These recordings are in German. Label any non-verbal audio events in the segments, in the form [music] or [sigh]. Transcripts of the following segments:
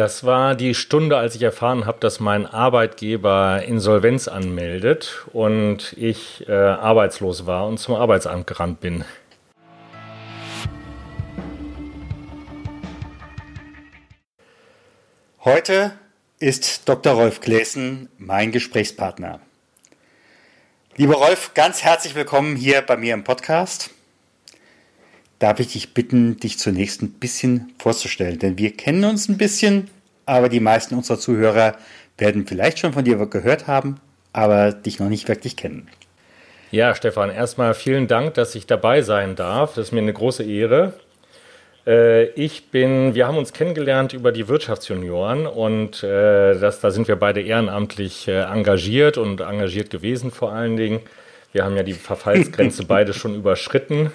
Das war die Stunde, als ich erfahren habe, dass mein Arbeitgeber Insolvenz anmeldet und ich äh, arbeitslos war und zum Arbeitsamt gerannt bin. Heute ist Dr. Rolf Gläsen mein Gesprächspartner. Lieber Rolf, ganz herzlich willkommen hier bei mir im Podcast. Darf ich dich bitten, dich zunächst ein bisschen vorzustellen? Denn wir kennen uns ein bisschen, aber die meisten unserer Zuhörer werden vielleicht schon von dir gehört haben, aber dich noch nicht wirklich kennen. Ja, Stefan, erstmal vielen Dank, dass ich dabei sein darf. Das ist mir eine große Ehre. Äh, ich bin, wir haben uns kennengelernt über die Wirtschaftsjunioren und äh, das, da sind wir beide ehrenamtlich äh, engagiert und engagiert gewesen vor allen Dingen. Wir haben ja die Verfallsgrenze [laughs] beide schon überschritten.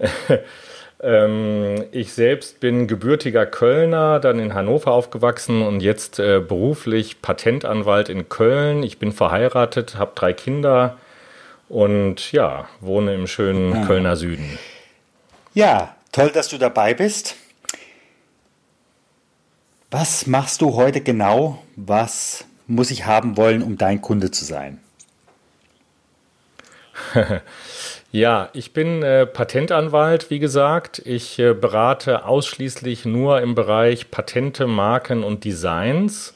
[laughs] ähm, ich selbst bin gebürtiger Kölner, dann in Hannover aufgewachsen und jetzt äh, beruflich Patentanwalt in Köln. Ich bin verheiratet, habe drei Kinder und ja, wohne im schönen ah. Kölner Süden. Ja, toll, dass du dabei bist. Was machst du heute genau? Was muss ich haben wollen, um dein Kunde zu sein? [laughs] Ja, ich bin äh, Patentanwalt, wie gesagt. Ich äh, berate ausschließlich nur im Bereich Patente, Marken und Designs.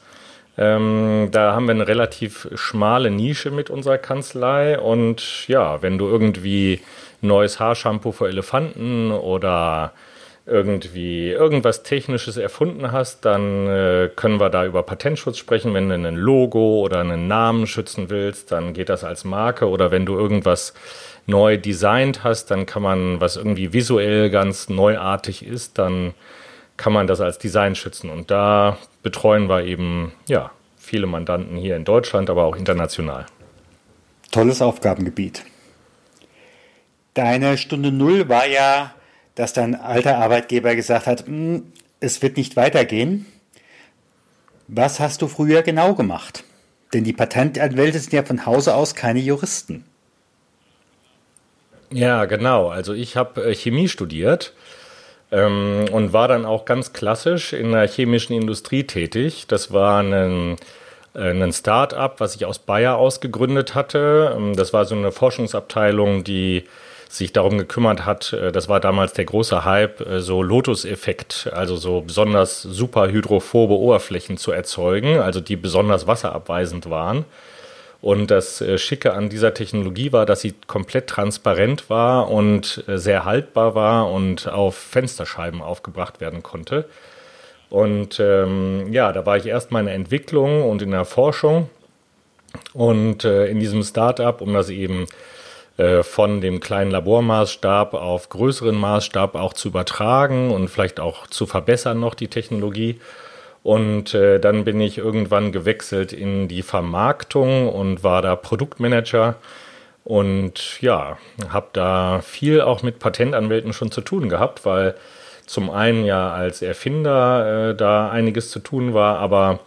Ähm, da haben wir eine relativ schmale Nische mit unserer Kanzlei. Und ja, wenn du irgendwie neues Haarshampoo für Elefanten oder irgendwie irgendwas Technisches erfunden hast, dann äh, können wir da über Patentschutz sprechen. Wenn du ein Logo oder einen Namen schützen willst, dann geht das als Marke. Oder wenn du irgendwas neu designt hast, dann kann man, was irgendwie visuell ganz neuartig ist, dann kann man das als Design schützen. Und da betreuen wir eben, ja, viele Mandanten hier in Deutschland, aber auch international. Tolles Aufgabengebiet. Deine Stunde Null war ja, dass dein alter Arbeitgeber gesagt hat, hm, es wird nicht weitergehen. Was hast du früher genau gemacht? Denn die Patentanwälte sind ja von Hause aus keine Juristen. Ja, genau. Also ich habe äh, Chemie studiert ähm, und war dann auch ganz klassisch in der chemischen Industrie tätig. Das war ein, äh, ein Start-up, was ich aus Bayer ausgegründet hatte. Ähm, das war so eine Forschungsabteilung, die sich darum gekümmert hat, äh, das war damals der große Hype, so Lotus-Effekt, also so besonders super hydrophobe Oberflächen zu erzeugen, also die besonders wasserabweisend waren. Und das äh, Schicke an dieser Technologie war, dass sie komplett transparent war und äh, sehr haltbar war und auf Fensterscheiben aufgebracht werden konnte. Und ähm, ja, da war ich erst mal in der Entwicklung und in der Forschung und äh, in diesem Startup, um das eben äh, von dem kleinen Labormaßstab auf größeren Maßstab auch zu übertragen und vielleicht auch zu verbessern noch die Technologie. Und äh, dann bin ich irgendwann gewechselt in die Vermarktung und war da Produktmanager. Und ja, habe da viel auch mit Patentanwälten schon zu tun gehabt, weil zum einen ja als Erfinder äh, da einiges zu tun war, aber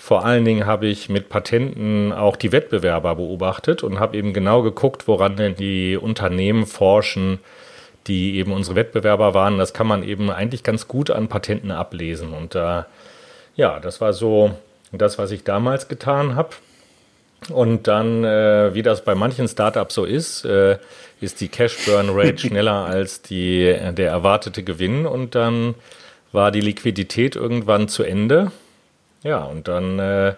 vor allen Dingen habe ich mit Patenten auch die Wettbewerber beobachtet und habe eben genau geguckt, woran denn die Unternehmen forschen, die eben unsere Wettbewerber waren. Das kann man eben eigentlich ganz gut an Patenten ablesen. Und da ja, das war so das, was ich damals getan habe. Und dann, äh, wie das bei manchen Startups so ist, äh, ist die Cash Burn Rate [laughs] schneller als die, der erwartete Gewinn. Und dann war die Liquidität irgendwann zu Ende. Ja, und dann äh,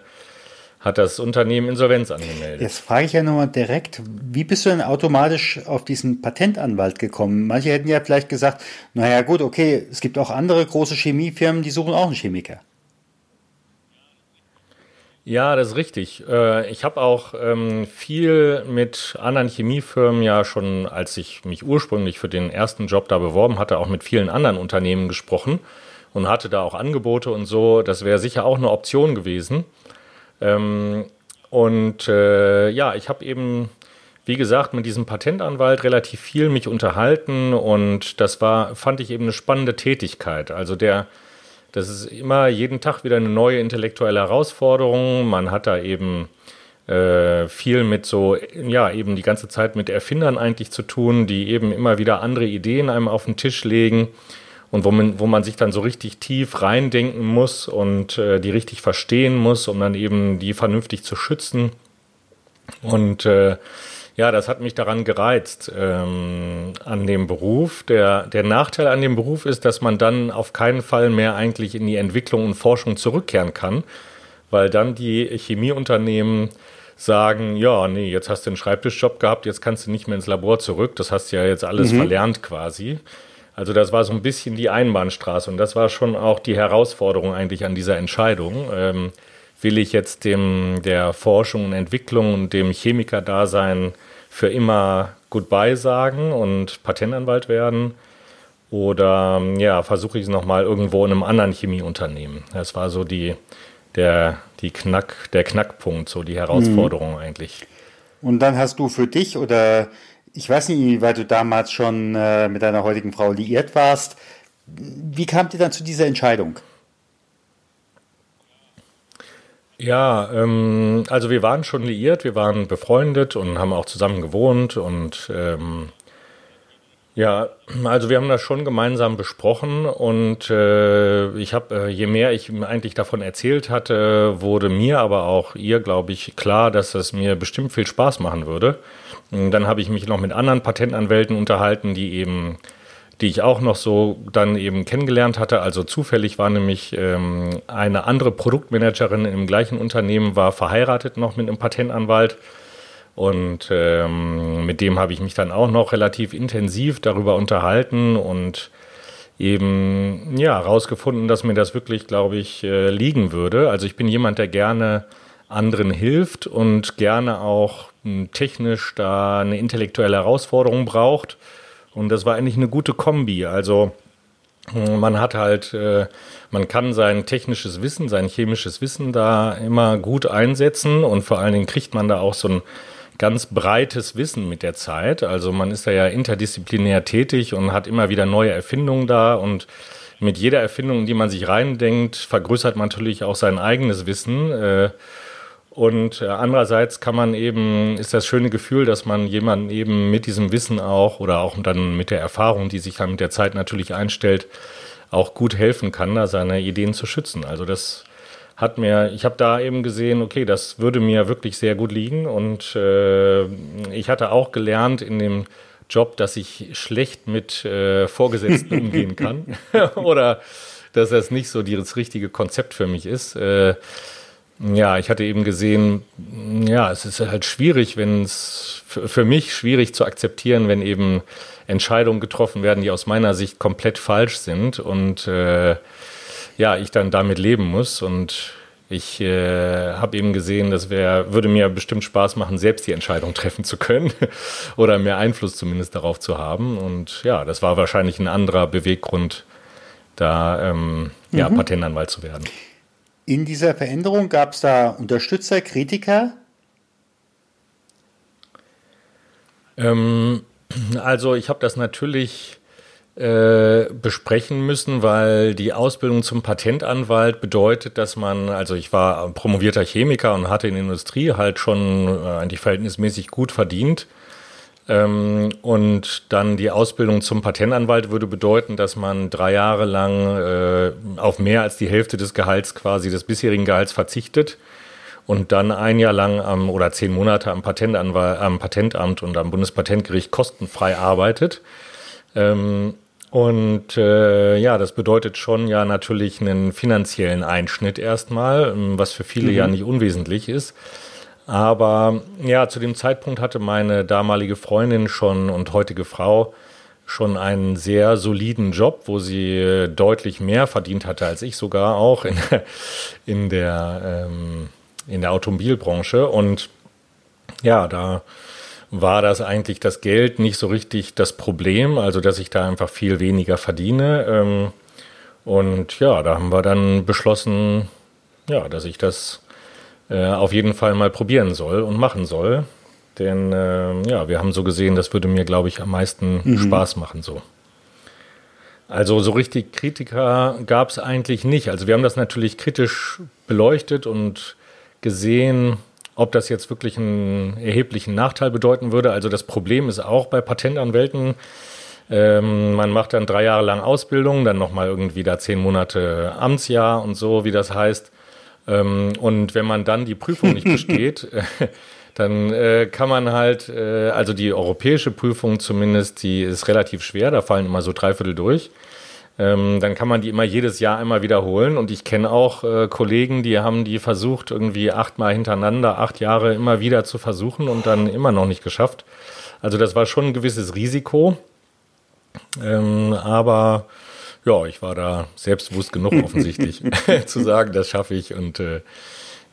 hat das Unternehmen Insolvenz angemeldet. Jetzt frage ich ja nochmal direkt, wie bist du denn automatisch auf diesen Patentanwalt gekommen? Manche hätten ja vielleicht gesagt, naja gut, okay, es gibt auch andere große Chemiefirmen, die suchen auch einen Chemiker. Ja, das ist richtig. Äh, ich habe auch ähm, viel mit anderen Chemiefirmen ja schon, als ich mich ursprünglich für den ersten Job da beworben hatte, auch mit vielen anderen Unternehmen gesprochen und hatte da auch Angebote und so. Das wäre sicher auch eine Option gewesen. Ähm, und äh, ja, ich habe eben, wie gesagt, mit diesem Patentanwalt relativ viel mich unterhalten und das war, fand ich eben eine spannende Tätigkeit. Also der, das ist immer jeden Tag wieder eine neue intellektuelle Herausforderung. Man hat da eben äh, viel mit so, ja, eben die ganze Zeit mit Erfindern eigentlich zu tun, die eben immer wieder andere Ideen einem auf den Tisch legen und wo man, wo man sich dann so richtig tief reindenken muss und äh, die richtig verstehen muss, um dann eben die vernünftig zu schützen. Und äh, ja, das hat mich daran gereizt ähm, an dem Beruf. Der, der Nachteil an dem Beruf ist, dass man dann auf keinen Fall mehr eigentlich in die Entwicklung und Forschung zurückkehren kann, weil dann die Chemieunternehmen sagen, ja, nee, jetzt hast du einen Schreibtischjob gehabt, jetzt kannst du nicht mehr ins Labor zurück, das hast du ja jetzt alles mhm. verlernt quasi. Also das war so ein bisschen die Einbahnstraße und das war schon auch die Herausforderung eigentlich an dieser Entscheidung. Ähm, will ich jetzt dem der Forschung und Entwicklung und dem Chemikerdasein für immer Goodbye sagen und Patentanwalt werden? Oder ja, versuche ich es nochmal irgendwo in einem anderen Chemieunternehmen? Das war so die, der, die Knack, der Knackpunkt, so die Herausforderung mhm. eigentlich. Und dann hast du für dich oder ich weiß nicht, weil du damals schon äh, mit deiner heutigen Frau liiert warst. Wie kamt ihr dann zu dieser Entscheidung? Ja, ähm, also wir waren schon liiert, wir waren befreundet und haben auch zusammen gewohnt und ähm, ja, also wir haben das schon gemeinsam besprochen und äh, ich habe, äh, je mehr ich eigentlich davon erzählt hatte, wurde mir, aber auch ihr, glaube ich, klar, dass es mir bestimmt viel Spaß machen würde. Und dann habe ich mich noch mit anderen Patentanwälten unterhalten, die eben, die ich auch noch so dann eben kennengelernt hatte. Also zufällig war nämlich ähm, eine andere Produktmanagerin im gleichen Unternehmen war verheiratet noch mit einem Patentanwalt. Und ähm, mit dem habe ich mich dann auch noch relativ intensiv darüber unterhalten und eben ja herausgefunden, dass mir das wirklich, glaube ich, äh, liegen würde. Also ich bin jemand, der gerne anderen hilft und gerne auch hm, technisch da eine intellektuelle Herausforderung braucht. Und das war eigentlich eine gute Kombi. Also hm, man hat halt, äh, man kann sein technisches Wissen, sein chemisches Wissen da immer gut einsetzen und vor allen Dingen kriegt man da auch so ein ganz breites Wissen mit der Zeit. Also man ist da ja interdisziplinär tätig und hat immer wieder neue Erfindungen da und mit jeder Erfindung, in die man sich reindenkt, vergrößert man natürlich auch sein eigenes Wissen. Äh, und äh, andererseits kann man eben, ist das schöne Gefühl, dass man jemanden eben mit diesem Wissen auch oder auch dann mit der Erfahrung, die sich dann mit der Zeit natürlich einstellt, auch gut helfen kann, da seine Ideen zu schützen. Also das hat mir, ich habe da eben gesehen, okay, das würde mir wirklich sehr gut liegen. Und äh, ich hatte auch gelernt in dem Job, dass ich schlecht mit äh, Vorgesetzten [laughs] umgehen kann. [laughs] Oder dass das nicht so das richtige Konzept für mich ist. Äh, ja, ich hatte eben gesehen, ja, es ist halt schwierig, wenn es für mich schwierig zu akzeptieren, wenn eben Entscheidungen getroffen werden, die aus meiner Sicht komplett falsch sind. Und äh, ja, ich dann damit leben muss. Und ich äh, habe eben gesehen, das wär, würde mir bestimmt Spaß machen, selbst die Entscheidung treffen zu können [laughs] oder mehr Einfluss zumindest darauf zu haben. Und ja, das war wahrscheinlich ein anderer Beweggrund, da ähm, mhm. ja, Patentanwalt zu werden. In dieser Veränderung gab es da Unterstützer, Kritiker? Ähm, also ich habe das natürlich äh, besprechen müssen, weil die Ausbildung zum Patentanwalt bedeutet, dass man, also ich war promovierter Chemiker und hatte in der Industrie halt schon äh, eigentlich verhältnismäßig gut verdient. Ähm, und dann die Ausbildung zum Patentanwalt würde bedeuten, dass man drei Jahre lang äh, auf mehr als die Hälfte des Gehalts quasi des bisherigen Gehalts verzichtet und dann ein Jahr lang am, oder zehn Monate am, Patentanwalt, am Patentamt und am Bundespatentgericht kostenfrei arbeitet. Ähm, und äh, ja, das bedeutet schon ja natürlich einen finanziellen Einschnitt erstmal, ähm, was für viele mhm. ja nicht unwesentlich ist. Aber ja, zu dem Zeitpunkt hatte meine damalige Freundin schon und heutige Frau schon einen sehr soliden Job, wo sie äh, deutlich mehr verdient hatte als ich sogar auch in, [laughs] in der ähm, in der Automobilbranche und ja, da war das eigentlich das Geld nicht so richtig das Problem, also dass ich da einfach viel weniger verdiene. Ähm, Und ja, da haben wir dann beschlossen, ja, dass ich das äh, auf jeden Fall mal probieren soll und machen soll. Denn äh, ja, wir haben so gesehen, das würde mir, glaube ich, am meisten mhm. Spaß machen so. Also so richtig Kritiker gab es eigentlich nicht. Also wir haben das natürlich kritisch beleuchtet und gesehen, ob das jetzt wirklich einen erheblichen Nachteil bedeuten würde. Also das Problem ist auch bei Patentanwälten, ähm, man macht dann drei Jahre lang Ausbildung, dann nochmal irgendwie da zehn Monate Amtsjahr und so, wie das heißt. Ähm, und wenn man dann die Prüfung nicht besteht, [laughs] dann äh, kann man halt, äh, also die europäische Prüfung zumindest, die ist relativ schwer, da fallen immer so drei Viertel durch. Ähm, dann kann man die immer jedes Jahr einmal wiederholen. Und ich kenne auch äh, Kollegen, die haben die versucht, irgendwie achtmal hintereinander, acht Jahre immer wieder zu versuchen und dann immer noch nicht geschafft. Also das war schon ein gewisses Risiko. Ähm, aber ja, ich war da selbstbewusst genug [laughs] offensichtlich [laughs] zu sagen, das schaffe ich. Und äh,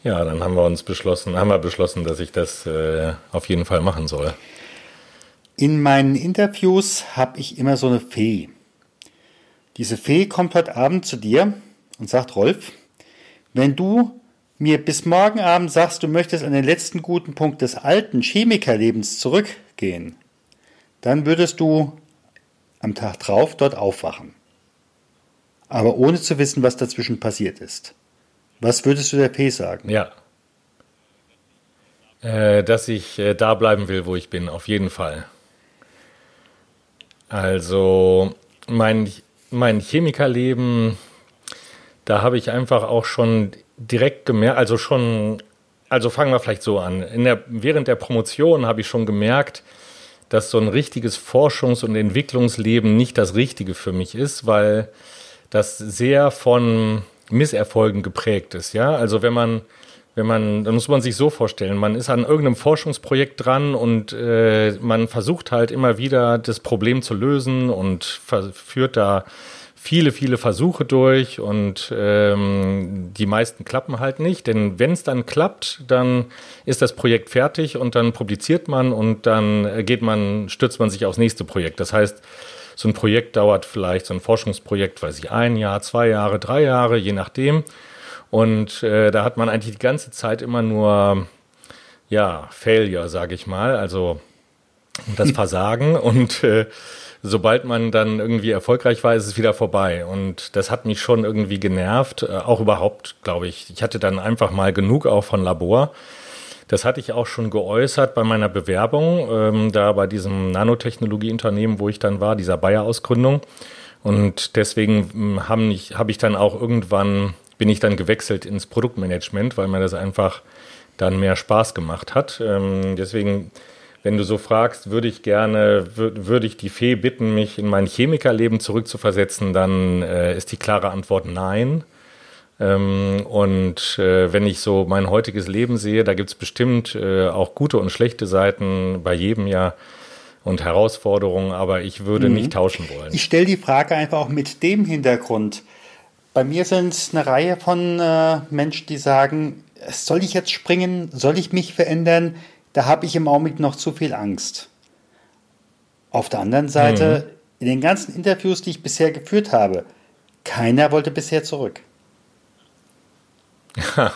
ja, dann haben wir uns beschlossen, haben wir beschlossen, dass ich das äh, auf jeden Fall machen soll. In meinen Interviews habe ich immer so eine Fee. Diese Fee kommt heute Abend zu dir und sagt, Rolf, wenn du mir bis morgen Abend sagst, du möchtest an den letzten guten Punkt des alten Chemikerlebens zurückgehen, dann würdest du am Tag drauf dort aufwachen. Aber ohne zu wissen, was dazwischen passiert ist. Was würdest du der P sagen? Ja. Äh, dass ich äh, da bleiben will, wo ich bin, auf jeden Fall. Also, mein, mein Chemikerleben, da habe ich einfach auch schon direkt gemerkt, also schon, also fangen wir vielleicht so an. Der, während der Promotion habe ich schon gemerkt, dass so ein richtiges Forschungs- und Entwicklungsleben nicht das Richtige für mich ist, weil das sehr von Misserfolgen geprägt ist. Ja, also wenn man wenn man, dann muss man sich so vorstellen, man ist an irgendeinem Forschungsprojekt dran und äh, man versucht halt immer wieder das Problem zu lösen und führt da viele, viele Versuche durch und ähm, die meisten klappen halt nicht. Denn wenn es dann klappt, dann ist das Projekt fertig und dann publiziert man und dann geht man, stürzt man sich aufs nächste Projekt. Das heißt, so ein Projekt dauert vielleicht, so ein Forschungsprojekt, weiß ich, ein Jahr, zwei Jahre, drei Jahre, je nachdem. Und äh, da hat man eigentlich die ganze Zeit immer nur, ja, Failure, sage ich mal, also das Versagen und äh, sobald man dann irgendwie erfolgreich war, ist es wieder vorbei. Und das hat mich schon irgendwie genervt. Äh, auch überhaupt, glaube ich. Ich hatte dann einfach mal genug auch von Labor. Das hatte ich auch schon geäußert bei meiner Bewerbung, ähm, da bei diesem Nanotechnologieunternehmen, wo ich dann war, dieser Bayer-Ausgründung. Und deswegen hm, habe ich, hab ich dann auch irgendwann, bin ich dann gewechselt ins Produktmanagement, weil mir das einfach dann mehr Spaß gemacht hat. Ähm, deswegen wenn du so fragst, würde ich gerne, würde ich die Fee bitten, mich in mein Chemikerleben zurückzuversetzen, dann äh, ist die klare Antwort nein. Ähm, und äh, wenn ich so mein heutiges Leben sehe, da gibt es bestimmt äh, auch gute und schlechte Seiten bei jedem Jahr und Herausforderungen, aber ich würde mhm. nicht tauschen wollen. Ich stelle die Frage einfach auch mit dem Hintergrund. Bei mir sind es eine Reihe von äh, Menschen, die sagen, soll ich jetzt springen? Soll ich mich verändern? da habe ich im Augenblick noch zu viel Angst. Auf der anderen Seite, mhm. in den ganzen Interviews, die ich bisher geführt habe, keiner wollte bisher zurück. [laughs]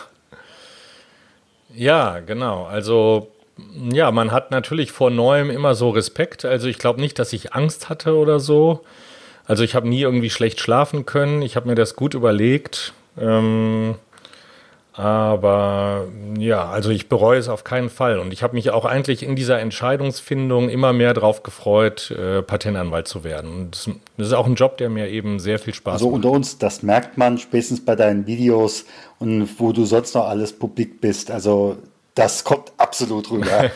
Ja, genau. Also ja, man hat natürlich vor Neuem immer so Respekt. Also ich glaube nicht, dass ich Angst hatte oder so. Also ich habe nie irgendwie schlecht schlafen können. Ich habe mir das gut überlegt. Ähm, aber ja, also ich bereue es auf keinen Fall. Und ich habe mich auch eigentlich in dieser Entscheidungsfindung immer mehr darauf gefreut, äh, Patentanwalt zu werden. Und das, das, ist auch ein Job, der mir eben sehr viel Spaß also macht. Also unter uns, das merkt man spätestens bei deinen Videos und wo du sonst noch alles publik bist. Also das kommt absolut rüber.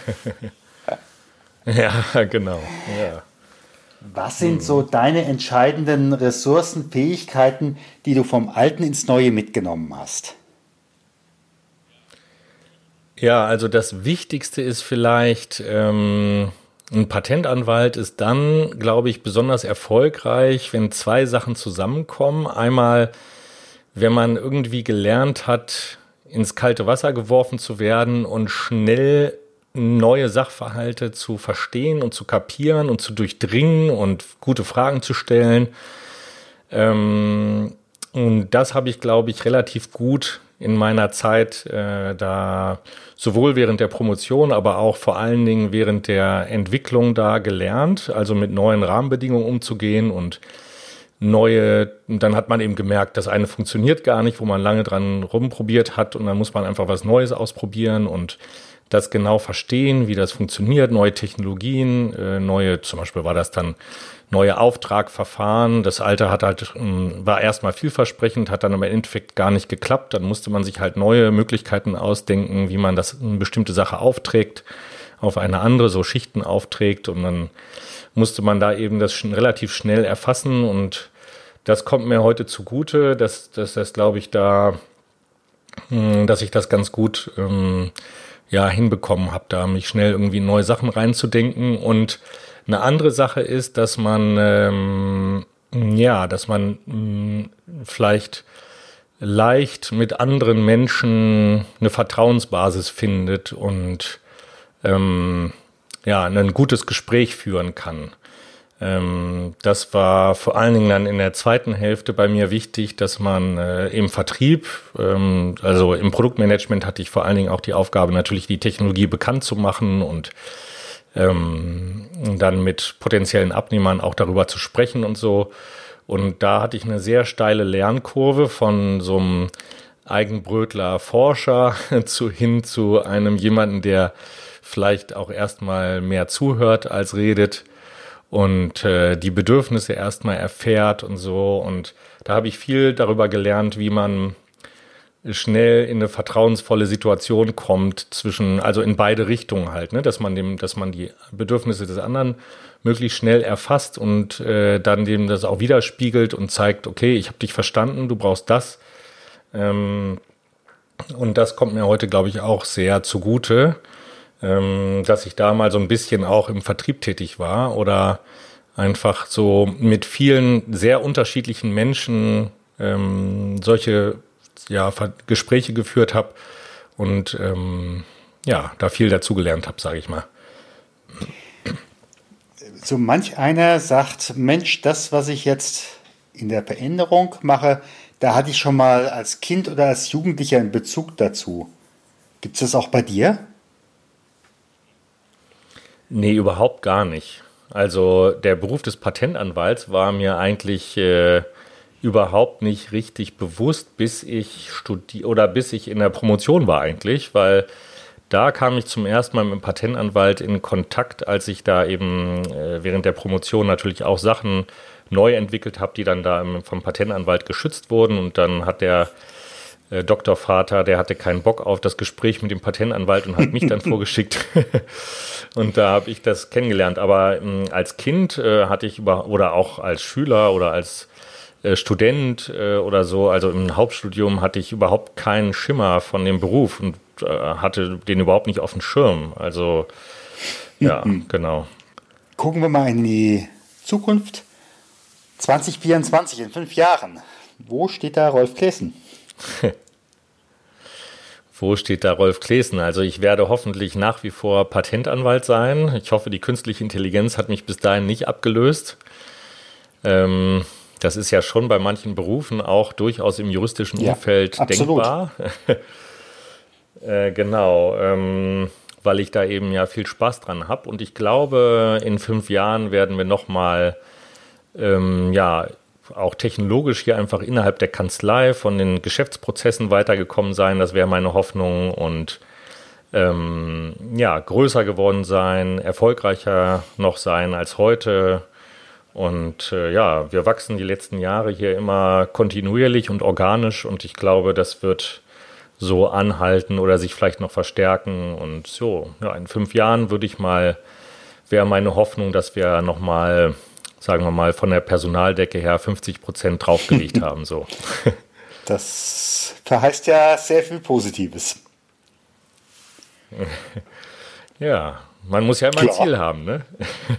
[laughs] ja, genau. Ja. Was sind so deine entscheidenden Ressourcen, Fähigkeiten, die du vom Alten ins Neue mitgenommen hast? Ja, also das Wichtigste ist vielleicht, ähm, ein Patentanwalt ist dann, glaube ich, besonders erfolgreich, wenn zwei Sachen zusammenkommen. Einmal, wenn man irgendwie gelernt hat, ins kalte Wasser geworfen zu werden und schnell neue Sachverhalte zu verstehen und zu kapieren und zu durchdringen und gute Fragen zu stellen. Ähm, und das habe ich, glaube ich, relativ gut in meiner Zeit äh, da sowohl während der Promotion, aber auch vor allen Dingen während der Entwicklung da gelernt, also mit neuen Rahmenbedingungen umzugehen und neue, dann hat man eben gemerkt, das eine funktioniert gar nicht, wo man lange dran rumprobiert hat und dann muss man einfach was Neues ausprobieren und das genau verstehen, wie das funktioniert, neue Technologien, äh, neue, zum Beispiel war das dann neue Auftragverfahren. Das alte hat halt, ähm, war erstmal vielversprechend, hat dann im Endeffekt gar nicht geklappt. Dann musste man sich halt neue Möglichkeiten ausdenken, wie man das eine bestimmte Sache aufträgt, auf eine andere, so Schichten aufträgt und dann musste man da eben das schon relativ schnell erfassen und das kommt mir heute zugute, dass, dass das, glaube ich, da, hm, dass ich das ganz gut ähm, ja, hinbekommen habe, da mich schnell irgendwie neue Sachen reinzudenken. Und eine andere Sache ist, dass man, ähm, ja, dass man mh, hm, vielleicht leicht mit anderen Menschen eine Vertrauensbasis findet und ähm, ja, ein gutes Gespräch führen kann. Ähm, das war vor allen Dingen dann in der zweiten Hälfte bei mir wichtig, dass man äh, im Vertrieb, ähm, also im Produktmanagement hatte ich vor allen Dingen auch die Aufgabe, natürlich die Technologie bekannt zu machen und ähm, dann mit potenziellen Abnehmern auch darüber zu sprechen und so. Und da hatte ich eine sehr steile Lernkurve von so einem Eigenbrötler Forscher [laughs] zu hin zu einem jemanden, der vielleicht auch erstmal mehr zuhört als redet und äh, die Bedürfnisse erstmal erfährt und so. Und da habe ich viel darüber gelernt, wie man schnell in eine vertrauensvolle Situation kommt zwischen, also in beide Richtungen halt, ne? dass man dem, dass man die Bedürfnisse des anderen möglichst schnell erfasst und äh, dann dem das auch widerspiegelt und zeigt, okay, ich habe dich verstanden, du brauchst das. Ähm, und das kommt mir heute, glaube ich, auch sehr zugute ähm, dass ich da mal so ein bisschen auch im Vertrieb tätig war oder einfach so mit vielen sehr unterschiedlichen Menschen ähm, solche ja, Gespräche geführt habe und ähm, ja, da viel dazugelernt habe, sage ich mal. So manch einer sagt, Mensch, das, was ich jetzt in der Veränderung mache, da hatte ich schon mal als Kind oder als Jugendlicher einen Bezug dazu. Gibt es das auch bei dir? Nee, überhaupt gar nicht. Also der Beruf des Patentanwalts war mir eigentlich äh, überhaupt nicht richtig bewusst, bis ich studiere oder bis ich in der Promotion war eigentlich, weil da kam ich zum ersten Mal mit dem Patentanwalt in Kontakt, als ich da eben äh, während der Promotion natürlich auch Sachen neu entwickelt habe, die dann da vom Patentanwalt geschützt wurden und dann hat der äh, Doktorvater, der hatte keinen Bock auf das Gespräch mit dem Patentanwalt und hat mich dann [laughs] vorgeschickt. [laughs] und da habe ich das kennengelernt. Aber ähm, als Kind äh, hatte ich über, oder auch als Schüler oder als äh, Student äh, oder so, also im Hauptstudium hatte ich überhaupt keinen Schimmer von dem Beruf und hatte den überhaupt nicht auf dem Schirm. Also ja, mhm. genau. Gucken wir mal in die Zukunft. 2024, in fünf Jahren. Wo steht da Rolf Klessen? [laughs] Wo steht da Rolf Klesen? Also ich werde hoffentlich nach wie vor Patentanwalt sein. Ich hoffe, die künstliche Intelligenz hat mich bis dahin nicht abgelöst. Ähm, das ist ja schon bei manchen Berufen auch durchaus im juristischen ja, Umfeld absolut. denkbar. [laughs] äh, genau, ähm, weil ich da eben ja viel Spaß dran habe. Und ich glaube, in fünf Jahren werden wir nochmal ähm, ja, auch technologisch hier einfach innerhalb der Kanzlei von den Geschäftsprozessen weitergekommen sein. Das wäre meine Hoffnung und ähm, ja, größer geworden sein, erfolgreicher noch sein als heute. Und äh, ja, wir wachsen die letzten Jahre hier immer kontinuierlich und organisch und ich glaube, das wird so anhalten oder sich vielleicht noch verstärken. Und so, ja, in fünf Jahren würde ich mal, wäre meine Hoffnung, dass wir nochmal sagen wir mal, von der Personaldecke her 50 Prozent draufgelegt [laughs] haben. So. Das verheißt ja sehr viel Positives. [laughs] Ja, man muss ja immer Klar. ein Ziel haben. Ne?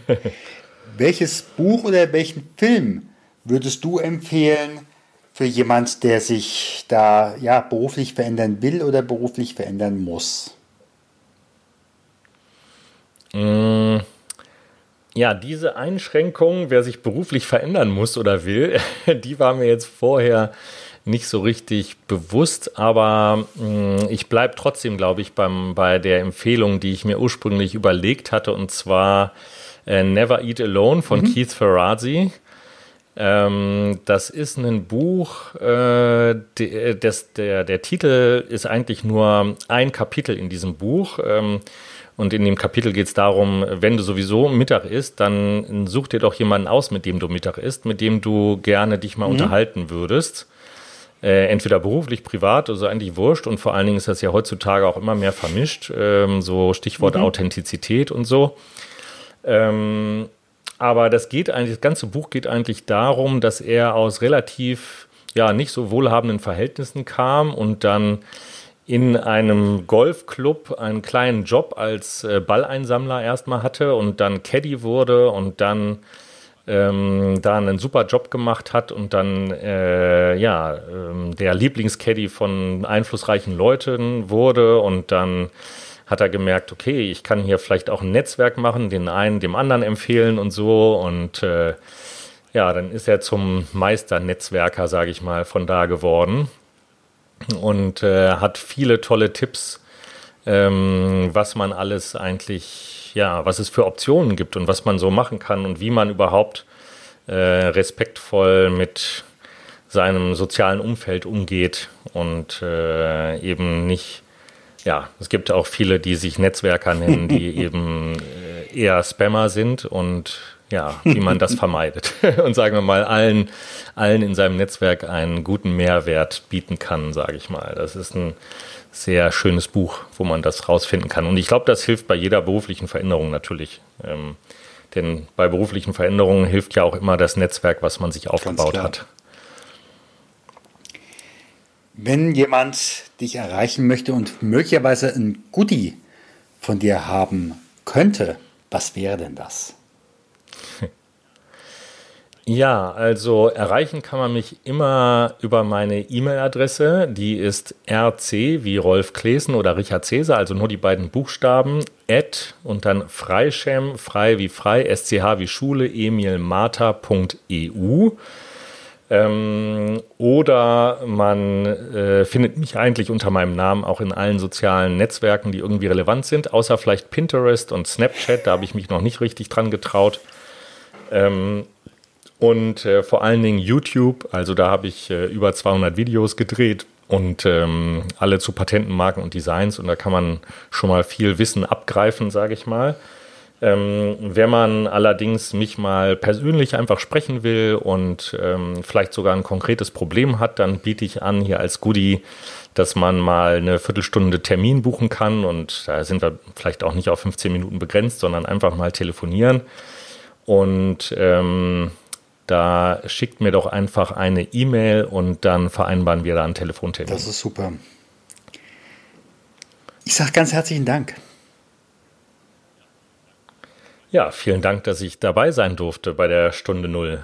[laughs] Welches Buch oder welchen Film würdest du empfehlen für jemand, der sich da ja beruflich verändern will oder beruflich verändern muss? Mmh ja, diese Einschränkung, wer sich beruflich verändern muss oder will, [laughs] die war mir jetzt vorher nicht so richtig bewusst, aber mh, mm, ich bleibe trotzdem, glaube ich, beim, bei der Empfehlung, die ich mir ursprünglich überlegt hatte, und zwar äh, Never Eat Alone von mhm. Keith Ferrazzi. Ähm, das ist ein Buch, äh, de, des, der, der Titel ist eigentlich nur ein Kapitel in diesem Buch. Ähm, und in dem Kapitel geht es darum, wenn du sowieso Mittag isst, dann such dir doch jemanden aus, mit dem du Mittag isst, mit dem du gerne dich mal mhm. unterhalten würdest. Äh, entweder beruflich, privat, also eigentlich wurscht. Und vor allen Dingen ist das ja heutzutage auch immer mehr vermischt. Ähm, so Stichwort mhm. Authentizität und so. Ähm, aber das geht eigentlich, das ganze Buch geht eigentlich darum, dass er aus relativ, ja, nicht so wohlhabenden Verhältnissen kam und dann in einem Golfclub einen kleinen Job als äh, Balleinsammler erstmal hatte und dann Caddy wurde und dann ähm, da einen super Job gemacht hat und dann äh, ja ähm, der Lieblingscaddy von einflussreichen Leuten wurde und dann hat er gemerkt, okay, ich kann hier vielleicht auch ein Netzwerk machen, den einen dem anderen empfehlen und so und äh, ja, dann ist er zum Meisternetzwerker, sage ich mal, von da geworden und äh, hat viele tolle Tipps, ähm, was man alles eigentlich, ja, was es für Optionen gibt und was man so machen kann und wie man überhaupt äh, respektvoll mit seinem sozialen Umfeld umgeht und äh, eben nicht, ja, es gibt auch viele, die sich Netzwerker nennen, die [laughs] eben äh, eher Spammer sind und ja, wie man das [laughs] vermeidet [laughs] und sagen wir mal allen, allen in seinem Netzwerk einen guten Mehrwert bieten kann, sage ich mal. Das ist ein sehr schönes Buch, wo man das rausfinden kann. Und ich glaube, das hilft bei jeder beruflichen Veränderung natürlich. Ähm, denn bei beruflichen Veränderungen hilft ja auch immer das Netzwerk, was man sich aufgebaut hat. Wenn jemand dich erreichen möchte und möglicherweise ein Goodie von dir haben könnte, was wäre denn das? Ja, also erreichen kann man mich immer über meine E-Mail-Adresse. Die ist rc wie Rolf Klesen oder Richard Cäsar, also nur die beiden Buchstaben, at und dann freischem, frei wie frei, sch wie Schule, emil martha.eu. Ähm, oder man äh, findet mich eigentlich unter meinem Namen auch in allen sozialen Netzwerken, die irgendwie relevant sind, außer vielleicht Pinterest und Snapchat, da habe ich mich noch nicht richtig dran getraut. Ähm, und äh, vor allen Dingen YouTube. Also da habe ich äh, über 200 Videos gedreht und ähm, alle zu Patenten, Marken und Designs. Und da kann man schon mal viel Wissen abgreifen, sage ich mal. Ähm, wenn man allerdings mich mal persönlich einfach sprechen will und ähm, vielleicht sogar ein konkretes Problem hat, dann biete ich an hier als Goodie, dass man mal eine Viertelstunde Termin buchen kann. Und da sind wir vielleicht auch nicht auf 15 Minuten begrenzt, sondern einfach mal telefonieren. Und ähm, da schickt mir doch einfach eine E-Mail und dann vereinbaren wir da einen Telefontermin. Das ist super. Ich sage ganz herzlichen Dank. Ja, vielen Dank, dass ich dabei sein durfte bei der Stunde Null.